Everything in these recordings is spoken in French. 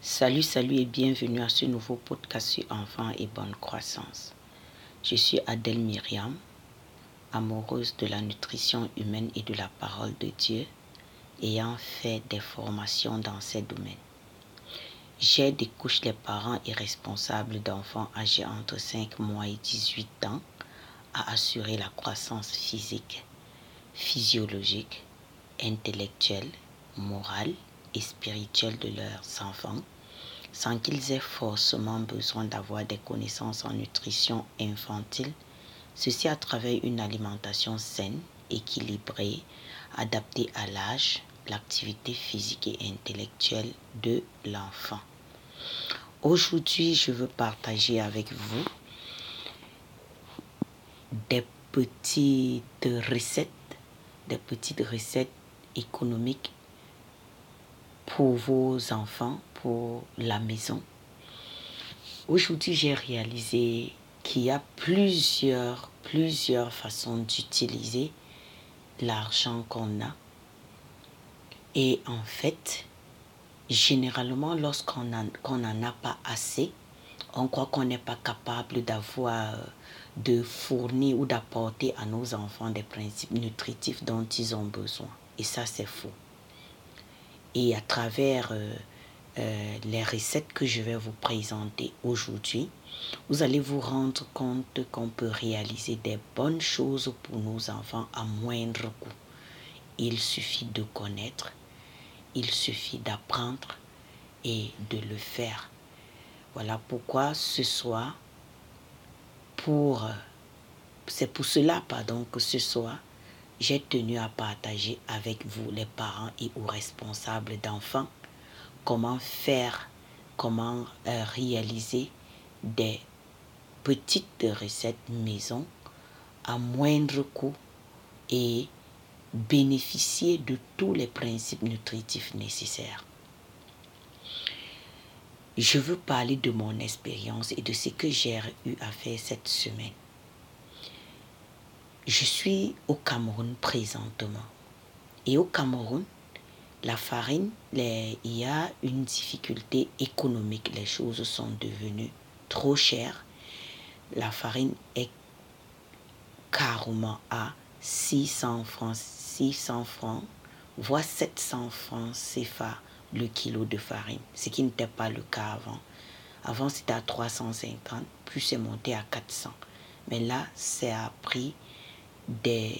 Salut, salut et bienvenue à ce nouveau podcast sur enfants et bonne croissance. Je suis Adèle Myriam, amoureuse de la nutrition humaine et de la parole de Dieu, ayant fait des formations dans ces domaines. J'aide des couches les parents et responsables d'enfants âgés entre 5 mois et 18 ans à assurer la croissance physique, physiologique, intellectuelle, morale et spirituelle de leurs enfants sans qu'ils aient forcément besoin d'avoir des connaissances en nutrition infantile, ceci à travers une alimentation saine, équilibrée, adaptée à l'âge, l'activité physique et intellectuelle de l'enfant. Aujourd'hui, je veux partager avec vous des petites recettes, des petites recettes économiques pour vos enfants, pour la maison. Aujourd'hui, j'ai réalisé qu'il y a plusieurs, plusieurs façons d'utiliser l'argent qu'on a. Et en fait, généralement, lorsqu'on n'en a pas assez, on croit qu'on n'est pas capable d'avoir, de fournir ou d'apporter à nos enfants des principes nutritifs dont ils ont besoin. Et ça, c'est faux. Et à travers euh, euh, les recettes que je vais vous présenter aujourd'hui, vous allez vous rendre compte qu'on peut réaliser des bonnes choses pour nos enfants à moindre coût. Il suffit de connaître, il suffit d'apprendre et de le faire. Voilà pourquoi ce soir, pour, c'est pour cela, pardon, que ce soir, j'ai tenu à partager avec vous, les parents et ou responsables d'enfants, comment faire, comment euh, réaliser des petites recettes maison à moindre coût et bénéficier de tous les principes nutritifs nécessaires. Je veux parler de mon expérience et de ce que j'ai eu à faire cette semaine. Je suis au Cameroun présentement. Et au Cameroun, la farine, il y a une difficulté économique. Les choses sont devenues trop chères. La farine est carrément à 600 francs, 600 francs, voire 700 francs CFA le kilo de farine, ce qui n'était pas le cas avant. Avant, c'était à 350, puis c'est monté à 400. Mais là, c'est à prix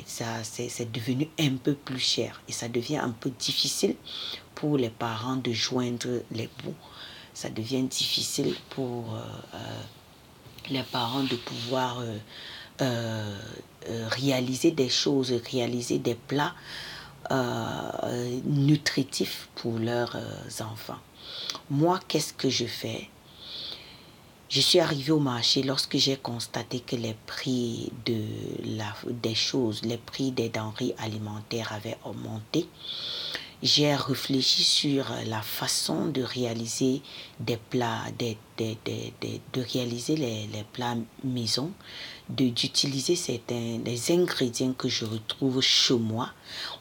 ça, c'est devenu un peu plus cher et ça devient un peu difficile pour les parents de joindre les bouts. Ça devient difficile pour euh, euh, les parents de pouvoir euh, réaliser des choses, réaliser des plats nutritifs pour leurs enfants. Moi, qu'est-ce que je fais? Je suis arrivée au marché lorsque j'ai constaté que les prix de la, des choses, les prix des denrées alimentaires avaient augmenté. J'ai réfléchi sur la façon de réaliser des plats, de réaliser les, les, plats maison, d'utiliser certains les ingrédients que je retrouve chez moi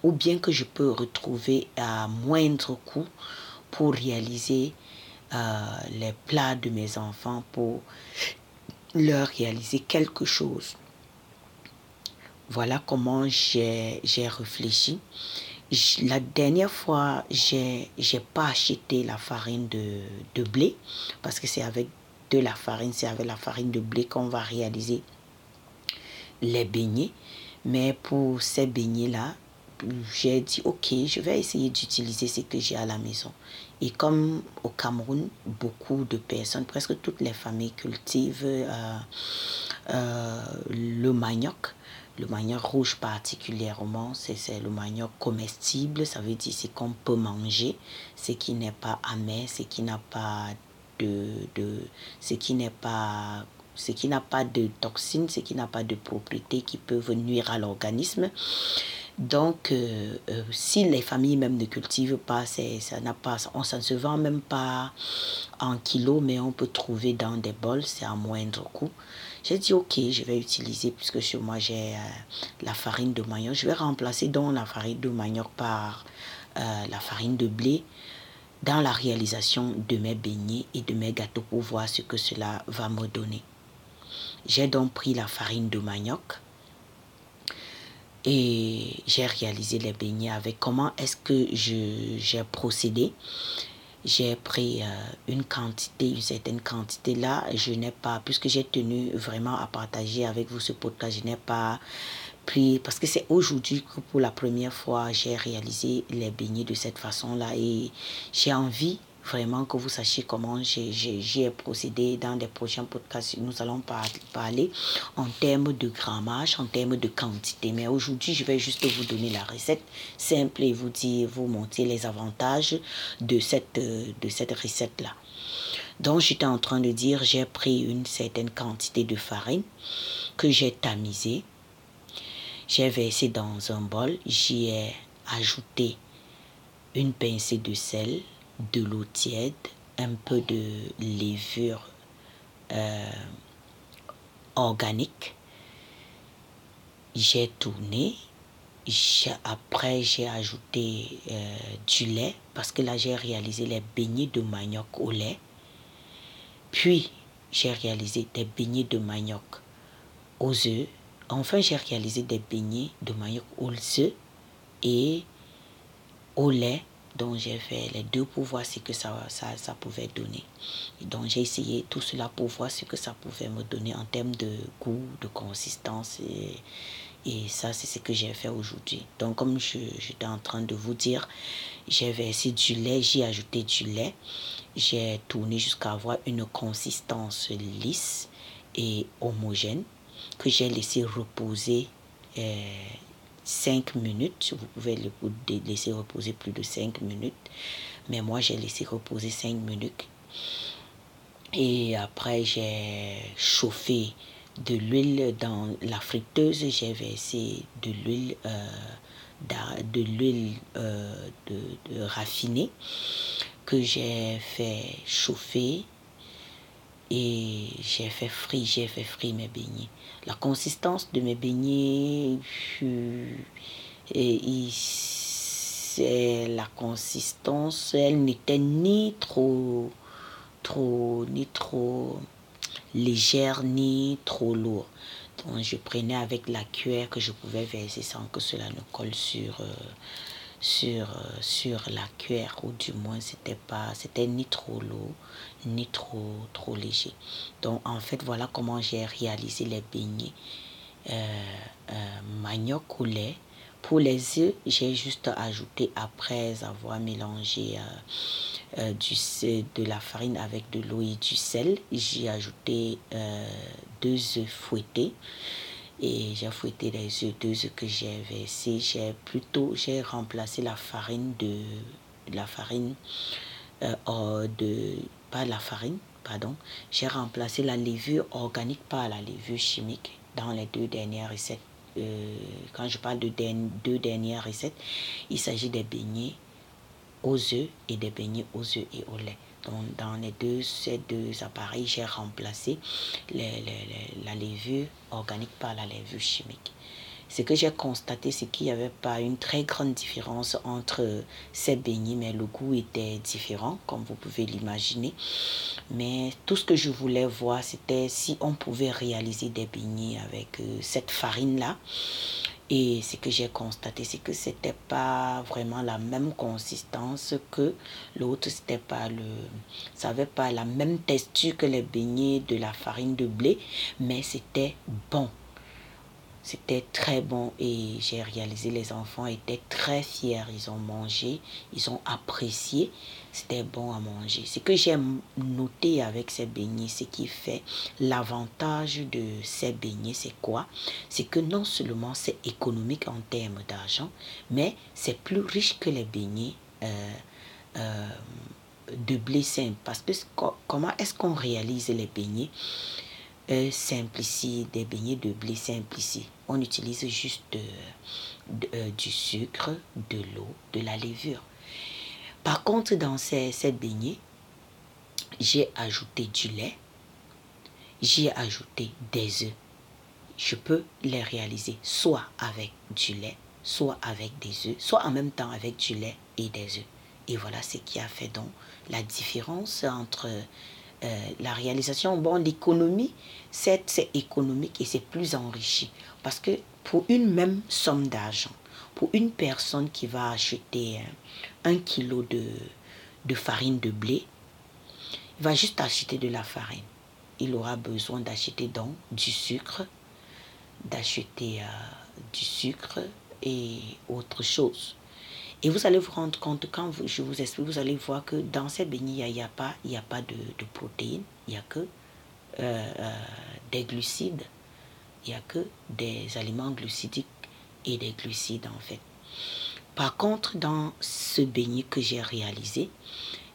ou bien que je peux retrouver à moindre coût pour réaliser les plats de mes enfants pour leur réaliser quelque chose. Voilà comment j'ai réfléchi. La dernière fois, j'ai pas acheté la farine de, de blé parce que c'est avec de la farine, c'est avec la farine de blé qu'on va réaliser les beignets. Mais pour ces beignets-là, j'ai dit, ok, je vais essayer d'utiliser ce que j'ai à la maison. Et comme au Cameroun, beaucoup de personnes, presque toutes les familles cultivent euh, euh, le manioc, le manioc rouge particulièrement, c'est le manioc comestible, ça veut dire c'est qu'on peut manger, ce qui n'est pas amer, ce qui n'a pas de, de ce qui n'est pas ce qui n'a pas de toxines, ce qui n'a pas de propriétés qui peuvent nuire à l'organisme. Donc, euh, euh, si les familles même ne cultivent pas, ça n'a pas, on, ne se vend même pas en kilos, mais on peut trouver dans des bols, c'est à moindre coût. J'ai dit, ok, je vais utiliser, puisque chez moi j'ai euh, la farine de manioc, je vais remplacer donc la farine de manioc par la farine de blé. dans la réalisation de mes beignets et de mes gâteaux pour voir ce que cela va me donner. J'ai donc pris la farine de manioc et j'ai réalisé les beignets avec comment est-ce que j'ai procédé. J'ai pris euh, une quantité, une certaine quantité. Là, je n'ai pas, puisque j'ai tenu vraiment à partager avec vous ce podcast, je n'ai pas pris, parce que c'est aujourd'hui que pour la première fois, j'ai réalisé les beignets de cette façon-là et j'ai envie vraiment que vous sachiez comment j'ai procédé dans les prochains podcasts. Nous allons parler en termes de grammage, en termes de quantité. Mais aujourd'hui, je vais juste vous donner la recette simple et vous dire, vous montrer les avantages de cette, de cette recette-là. Donc, j'étais en train de dire, j'ai pris une certaine quantité de farine que j'ai tamisée. J'ai versé dans un bol, j'y ai ajouté une pincée de sel, de l'eau tiède, un peu de levure euh, organique. J'ai tourné. Après, j'ai ajouté euh, du lait parce que là, j'ai réalisé les beignets de manioc au lait. Puis, j'ai réalisé des beignets de manioc aux œufs. Enfin, j'ai réalisé des beignets de manioc aux œufs et au lait donc j'ai fait les deux pour voir ce que ça, ça, ça pouvait donner. donc j'ai essayé tout cela pour voir ce que ça pouvait me donner en termes de goût, de consistance. Et, et ça, c'est ce que j'ai fait aujourd'hui. Donc comme j'étais en train de vous dire, j'ai versé du lait, j'ai ajouté du lait. J'ai tourné jusqu'à avoir une consistance lisse et homogène que j'ai laissé reposer euh, 5 minutes. Vous pouvez le laisser reposer plus de 5 minutes. Mais moi, j'ai laissé reposer 5 minutes. Et après, j'ai chauffé de l'huile dans la friteuse. J'ai versé de l'huile euh, euh, raffinée que j'ai fait chauffer et j'ai fait frire, j'ai fait frire mes beignets. La consistance de mes beignets, c'est la consistance, elle n'était ni trop, trop, ni trop légère, ni trop lourde. Donc je prenais avec la cuillère que je pouvais verser sans que cela ne colle sur, euh, sur, euh, sur la cuillère ou du moins c'était pas c'était ni trop lourd ni trop trop léger. Donc en fait voilà comment j'ai réalisé les beignets. Euh, euh, manioc au lait pour les œufs j'ai juste ajouté après avoir mélangé du, de la farine avec de l'eau et du sel j'ai ajouté deux œufs fouettés. Et j'ai fouetté les œufs, deux œufs que j'ai versés. J'ai plutôt j'ai remplacé la farine de la farine euh, de pas la farine, pardon. J'ai remplacé la levure organique par la levure chimique dans les deux dernières recettes. Euh, quand je parle de deux dernières recettes, il s'agit des beignets aux œufs et des beignets aux œufs et au lait dans les deux, ces deux appareils, j'ai remplacé la levure organique par la levure chimique. Ce que j'ai constaté, c'est qu'il n'y avait pas une très grande différence entre ces beignets, mais le goût était différent, comme vous pouvez l'imaginer. Mais tout ce que je voulais voir, c'était si on pouvait réaliser des beignets avec euh, cette farine-là et ce que j'ai constaté, c'est que c'était pas vraiment la même consistance que l'autre. C'était pas le, ça avait pas la même texture que les beignets de la farine de blé, mais c'était bon. C'était très bon et j'ai réalisé les enfants étaient très fiers. Ils ont mangé, ils ont apprécié. C'était bon à manger. Ce que j'ai noté avec ces beignets, ce qui fait l'avantage de ces beignets, c'est quoi? C'est que non seulement c'est économique en termes d'argent, mais c'est plus riche que les beignets. Euh, euh, de blé simple parce que comment est-ce qu'on réalise les beignets? Euh, des beignets de blé simple ici. On utilise juste euh, du sucre, de l'eau, de la levure. Par contre, dans ces, ces beignets, j'ai ajouté du lait, j'ai ajouté des œufs. Je peux les réaliser soit avec du lait, soit avec des œufs, soit en même temps avec du lait et des œufs. Et voilà ce qui a fait donc la différence entre euh, la réalisation. Bon, l'économie, c'est économique et c'est plus enrichi. Parce que pour une même somme d'argent, pour une personne qui va acheter un, kilo de, de farine de blé, il va juste acheter de la farine. Il aura besoin d'acheter donc du sucre, d'acheter euh, du sucre et autre chose. Et vous allez vous rendre compte, quand je vous explique, vous allez voir que dans ces beignets, il n'y a, pas, a pas de, protéines, il n'y a que euh, euh, des glucides, il n'y a que des aliments glucidiques et des glucides en fait. Par contre, dans ce beignet que j'ai réalisé,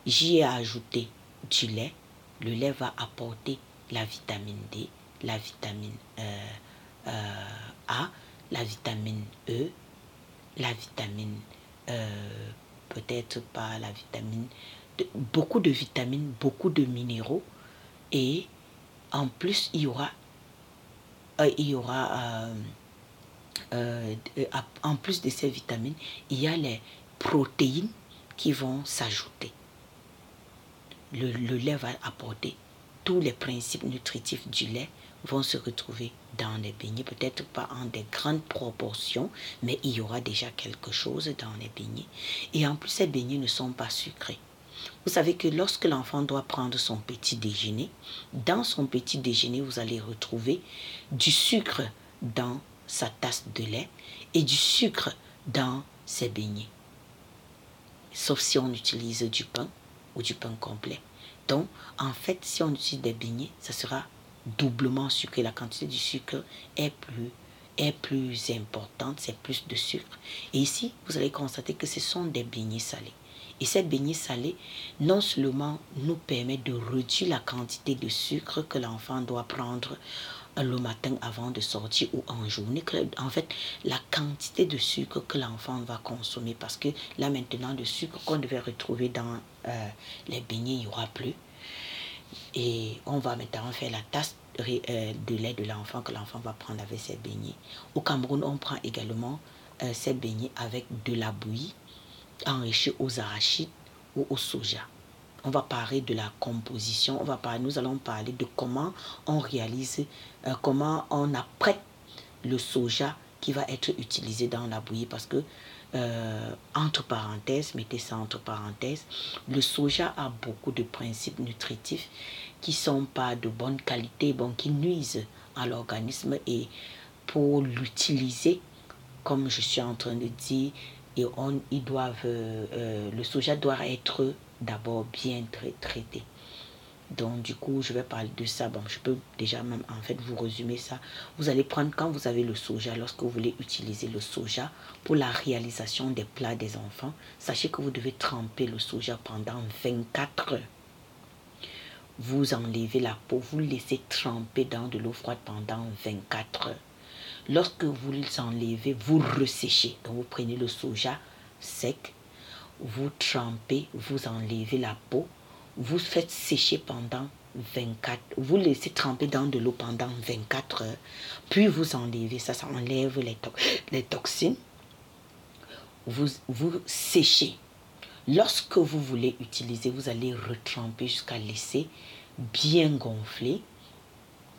j'y ai ajouté du lait. Le lait va apporter la vitamine D, la vitamine euh, A, la vitamine E, la vitamine euh, peut-être pas la vitamine, beaucoup de vitamines, beaucoup de minéraux. Et en plus, il y aura, euh, euh, en plus de ces vitamines, il y a les protéines qui vont s'ajouter. Le, le lait va apporter tous les principes nutritifs du lait vont se retrouver dans les beignets, peut-être pas en des grandes proportions, mais il y aura déjà quelque chose dans les beignets. Et en plus, ces beignets ne sont pas sucrés. Vous savez que lorsque l'enfant doit prendre son petit déjeuner, dans son petit déjeuner, vous allez retrouver du sucre dans sa tasse de lait et du sucre dans ses beignets. Sauf si on utilise du pain ou du pain complet. Donc, en fait, si on utilise des beignets, ça sera doublement sucré. La quantité du sucre est plus, est plus importante, c'est plus de sucre. Et ici, vous allez constater que ce sont des beignets salés. Et ces beignets salés, non seulement nous permet de réduire la quantité de sucre que l'enfant doit prendre le matin avant de sortir ou en journée. En fait, la quantité de sucre que l'enfant va consommer, parce que là maintenant, le sucre qu'on devait retrouver dans euh, les beignets, il n'y aura plus. Et on va maintenant faire la tasse euh, de lait de l'enfant que l'enfant va prendre avec ses beignets. Au Cameroun, on prend également euh, ces beignets avec de la bouillie enrichie aux arachides ou au soja. On va parler de la composition, on va parler, nous allons parler de comment on réalise, euh, comment on apprête le soja qui va être utilisé dans la bouillie parce que euh, entre parenthèses, mettez ça entre parenthèses, le soja a beaucoup de principes nutritifs qui sont pas de bonne qualité, qui nuisent à l'organisme et pour l'utiliser, comme je suis en train de dire, et on, ils doivent, euh, le soja doit être d'abord bien traité. Donc, du coup, je vais parler de ça. Bon, je peux déjà même, en fait, vous résumer ça. Vous allez prendre, quand vous avez le soja, lorsque vous voulez utiliser le soja pour la réalisation des plats des enfants, sachez que vous devez tremper le soja pendant 24 heures. Vous enlevez la peau, vous laissez tremper dans de l'eau froide pendant 24 heures. Lorsque vous l'enlevez, vous resséchez. Donc, vous prenez le soja sec, vous trempez, vous enlevez la peau, vous faites sécher pendant 24, vous laissez tremper dans de l'eau pendant 24 heures, puis vous enlevez, ça, ça enlève les, toxines, vous, vous séchez. Lorsque vous voulez utiliser, vous allez retremper jusqu'à laisser bien gonfler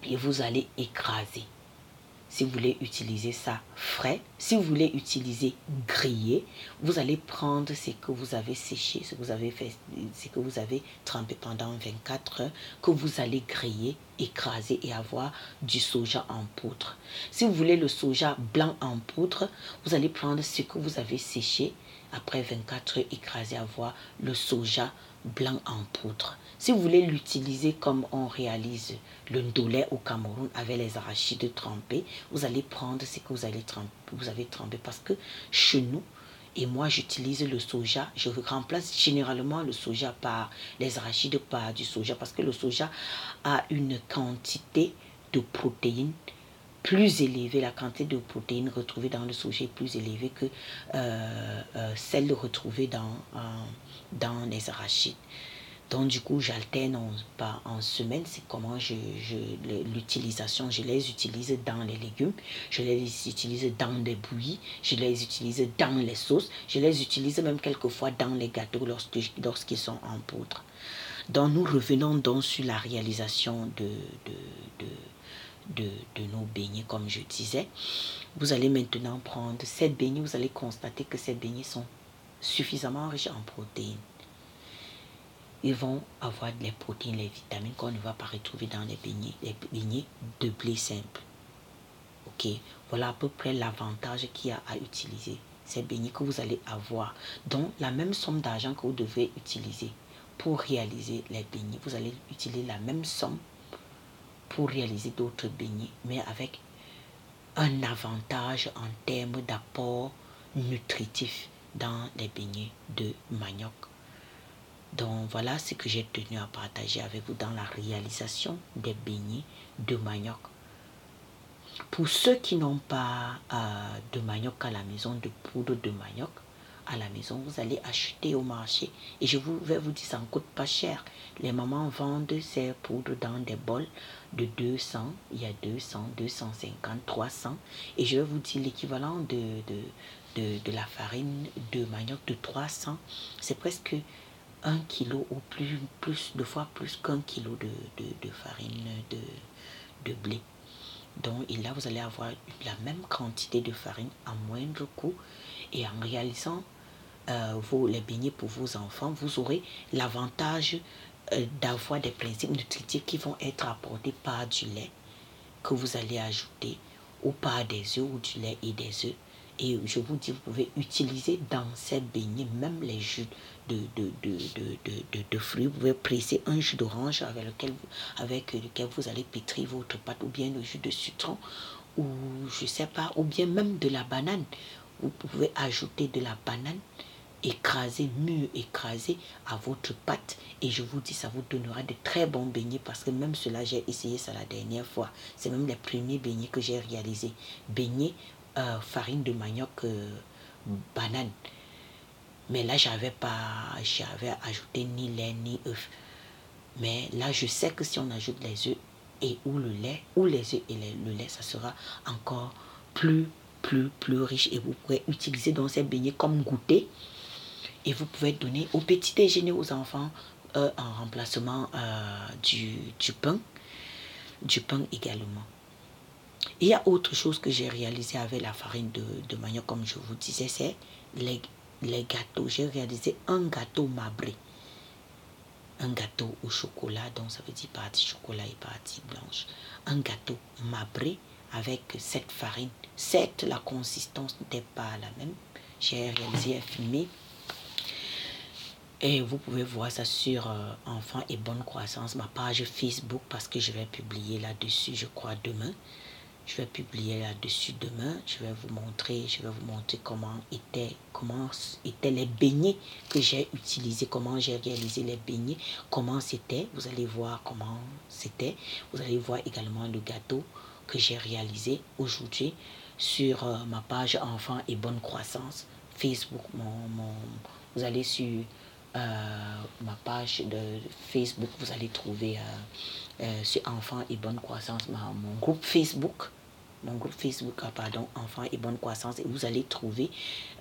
et vous allez écraser si vous voulez utiliser ça frais, si vous voulez utiliser grillé, vous allez prendre ce que vous avez séché, ce que vous avez fait, ce que vous avez trempé pendant 24 heures, que vous allez griller, écraser et avoir du soja en poudre. Si vous voulez le soja blanc en poudre, vous allez prendre ce que vous avez séché, après 24 heures, écraser, avoir le soja blanc en poudre. Si vous voulez l'utiliser comme on réalise le ndolé au Cameroun avec les arachides trempés, vous allez prendre ce que vous, allez tremper, vous avez trempé parce que chez nous, et moi j'utilise le soja, je remplace généralement le soja par les arachides par du soja parce que le soja a une quantité de protéines plus élevée, la quantité de protéines retrouvées dans le soja est plus élevée que euh, euh, celle retrouvée dans, dans les arachides. Donc du coup, j'alterne en, semaine, c'est comment je, l'utilisation. Je les utilise dans les légumes, je les utilise dans des bouillies, je les utilise dans les sauces, je les utilise même quelquefois dans les gâteaux lorsqu'ils sont en poudre. Donc nous revenons donc sur la réalisation de, de, de, nos beignets, comme je disais. Vous allez maintenant prendre cette beignets, vous allez constater que ces beignets sont suffisamment riches en protéines ils vont avoir les protéines, les vitamines qu'on ne va pas retrouver dans les beignets, les beignets de blé simple. Ok, voilà à peu près l'avantage qu'il y a à utiliser ces beignets que vous allez avoir. Donc, la même somme d'argent que vous devez utiliser pour réaliser les beignets, vous allez utiliser la même somme pour réaliser d'autres beignets, mais avec un avantage en termes d'apport nutritif dans les beignets de manioc donc voilà ce que j'ai tenu à partager avec vous dans la réalisation des beignets de manioc. Pour ceux qui n'ont pas euh, de manioc à la maison, de poudre de manioc à la maison, vous allez acheter au marché. Et je vous, vais vous dire, ça ne coûte pas cher. Les mamans vendent ces poudres dans des bols de 200, il y a 200, 250, 300. Et je vais vous dire l'équivalent de, de, de la farine de manioc de 300. C'est presque un kilo ou plus, plus de fois plus qu'un kilo de, farine de, de blé. Donc, et là, vous allez avoir la même quantité de farine à moindre coût. Et en réalisant euh, vos, les beignets pour vos enfants, vous aurez l'avantage euh, d'avoir des principes nutritifs qui vont être apportés par du lait que vous allez ajouter ou par des œufs ou du lait et des œufs. Et je vous dis, vous pouvez utiliser dans ces beignets même les jus de, de, de, de, fruits. Vous pouvez presser un jus d'orange avec lequel, avec lequel vous allez pétrir votre pâte ou bien le jus de citron ou je sais pas, ou bien même de la banane. Vous pouvez ajouter de la banane écrasée, mûre, écrasée à votre pâte. Et je vous dis, ça vous donnera de très bons beignets parce que même cela, j'ai essayé ça la dernière fois. C'est même les premiers beignets que j'ai réalisés. Beignets, euh, farine de manioc, euh, banane. Mais là, j'avais pas, j'avais ajouté ni lait ni œuf. Mais là, je sais que si on ajoute les œufs et ou le lait, ou les œufs et le lait, ça sera encore plus, plus, plus riche. Et vous pourrez utiliser dans ces beignets comme goûter. Et vous pouvez donner au petit déjeuner aux enfants euh, en remplacement du, du pain. Du pain également. Il y a autre chose que j'ai réalisé avec la farine de, de manioc, comme je vous disais, c'est les, les gâteaux. J'ai réalisé un gâteau mabré. Un gâteau au chocolat, donc ça veut dire partie chocolat et partie blanche. Un gâteau mabré avec cette farine. Certes, la consistance n'était pas la même. J'ai réalisé un filmé. Et vous pouvez voir ça sur euh, Enfants et Bonne Croissance, ma page Facebook, parce que je vais publier là-dessus, je crois, demain. Je vais publier là-dessus demain. Je vais vous montrer, je vais vous montrer comment étaient, comment étaient les beignets que j'ai utilisés, comment j'ai réalisé les beignets, comment c'était. Vous allez voir comment c'était. Vous allez voir également le gâteau que j'ai réalisé aujourd'hui sur euh, ma page Enfants et Bonne Croissance Facebook. Mon, vous allez sur ma page de Facebook, vous allez trouver... Euh, euh, sur Enfants et Bonne Croissance, mon groupe Facebook, mon groupe Facebook, ah, pardon, Enfants et Bonne Croissance, et vous allez trouver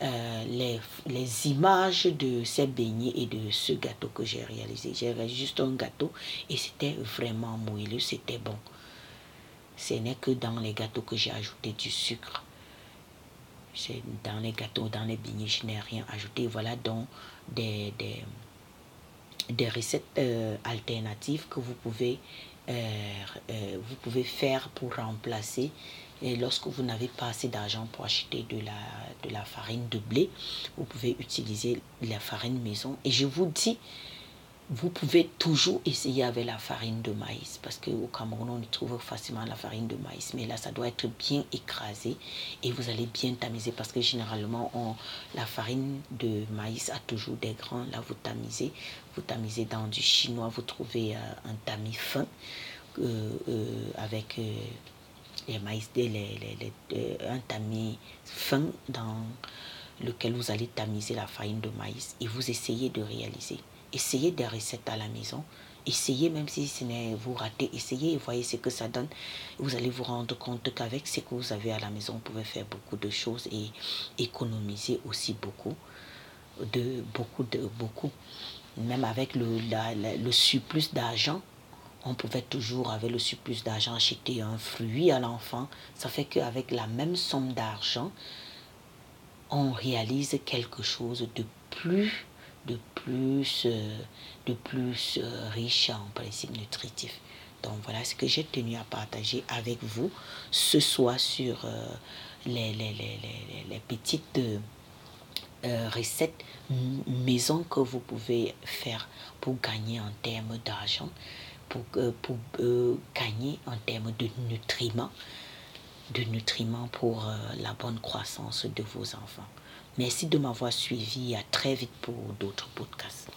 euh, les, les, images de ces beignets et de ce gâteau que j'ai réalisé. J'ai juste un gâteau et c'était vraiment moelleux, c'était bon. Ce n'est que dans les gâteaux que j'ai ajouté du sucre. Dans les gâteaux, dans les beignets, je n'ai rien ajouté. Voilà donc des, des des recettes euh, alternatives que vous pouvez, euh, euh, vous pouvez faire pour remplacer et lorsque vous n'avez pas assez d'argent pour acheter de la, de la farine de blé, vous pouvez utiliser la farine maison. Et je vous dis, vous pouvez toujours essayer avec la farine de maïs parce qu'au Cameroun, on trouve facilement la farine de maïs. Mais là, ça doit être bien écrasé et vous allez bien tamiser parce que généralement, la farine de maïs a toujours des grains. Là, vous tamisez. Vous tamisez dans du chinois, vous trouvez euh, un tamis fin euh, euh, avec les maïs, les, les, un tamis fin dans lequel vous allez tamiser la farine de maïs et vous essayez de réaliser essayez des recettes à la maison. Essayez, même si ce n'est vous ratez, essayez et voyez ce que ça donne. Vous allez vous rendre compte qu'avec ce que vous avez à la maison, vous pouvez faire beaucoup de choses et économiser aussi beaucoup de beaucoup de beaucoup. Même avec le, le surplus d'argent, on pouvait toujours, avec le surplus d'argent, acheter un fruit à l'enfant. Ça fait qu'avec la même somme d'argent, on réalise quelque chose de plus de plus, euh, de plus euh, riche en principes nutritifs. Donc voilà ce que j'ai tenu à partager avec vous ce soir sur euh, les, petites recettes maison que vous pouvez faire pour gagner en termes d'argent, pour, pour gagner en termes de nutriments, de nutriments pour la bonne croissance de vos enfants. Merci de m'avoir suivi. À très vite pour d'autres podcasts.